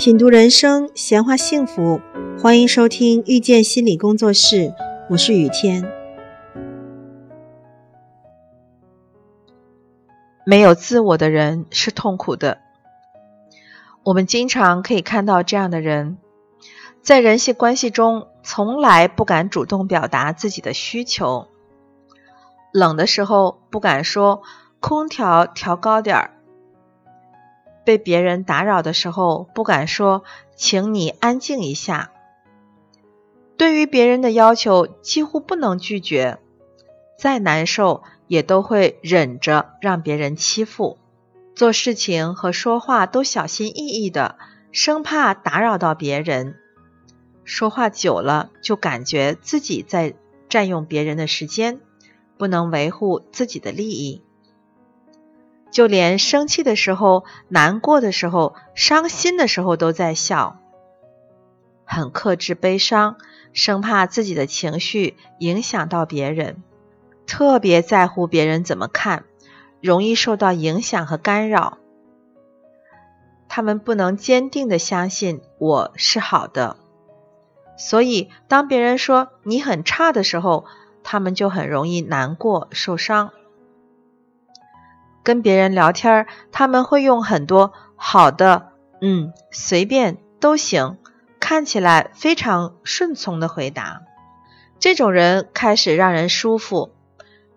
品读人生，闲话幸福，欢迎收听遇见心理工作室，我是雨天。没有自我的人是痛苦的。我们经常可以看到这样的人，在人际关系中从来不敢主动表达自己的需求，冷的时候不敢说空调调高点儿。被别人打扰的时候，不敢说“请你安静一下”。对于别人的要求，几乎不能拒绝，再难受也都会忍着让别人欺负。做事情和说话都小心翼翼的，生怕打扰到别人。说话久了，就感觉自己在占用别人的时间，不能维护自己的利益。就连生气的时候、难过的时候、伤心的时候都在笑，很克制悲伤，生怕自己的情绪影响到别人，特别在乎别人怎么看，容易受到影响和干扰。他们不能坚定的相信我是好的，所以当别人说你很差的时候，他们就很容易难过、受伤。跟别人聊天，他们会用很多好的，嗯，随便都行，看起来非常顺从的回答。这种人开始让人舒服，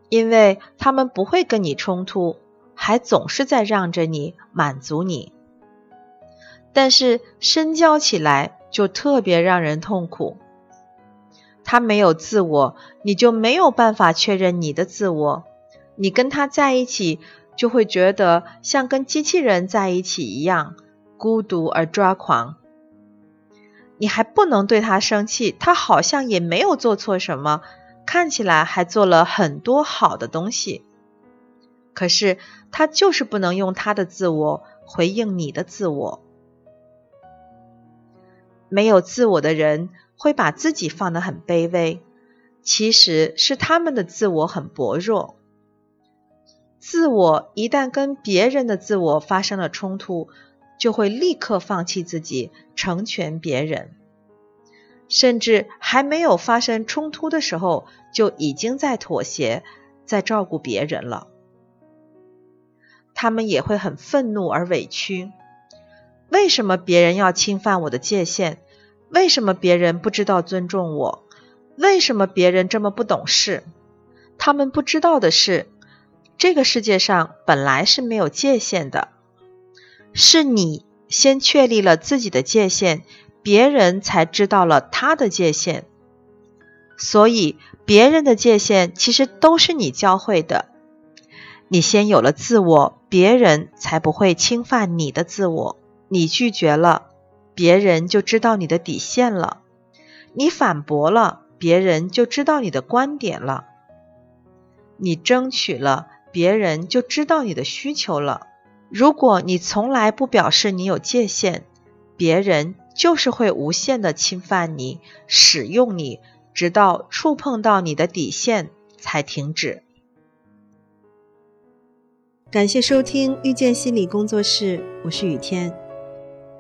因为他们不会跟你冲突，还总是在让着你，满足你。但是深交起来就特别让人痛苦。他没有自我，你就没有办法确认你的自我。你跟他在一起。就会觉得像跟机器人在一起一样孤独而抓狂。你还不能对他生气，他好像也没有做错什么，看起来还做了很多好的东西。可是他就是不能用他的自我回应你的自我。没有自我的人会把自己放得很卑微，其实是他们的自我很薄弱。自我一旦跟别人的自我发生了冲突，就会立刻放弃自己，成全别人，甚至还没有发生冲突的时候，就已经在妥协，在照顾别人了。他们也会很愤怒而委屈：为什么别人要侵犯我的界限？为什么别人不知道尊重我？为什么别人这么不懂事？他们不知道的是。这个世界上本来是没有界限的，是你先确立了自己的界限，别人才知道了他的界限。所以，别人的界限其实都是你教会的。你先有了自我，别人才不会侵犯你的自我。你拒绝了，别人就知道你的底线了；你反驳了，别人就知道你的观点了；你争取了。别人就知道你的需求了。如果你从来不表示你有界限，别人就是会无限的侵犯你、使用你，直到触碰到你的底线才停止。感谢收听遇见心理工作室，我是雨天。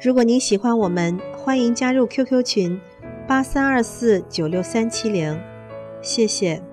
如果您喜欢我们，欢迎加入 QQ 群八三二四九六三七零，谢谢。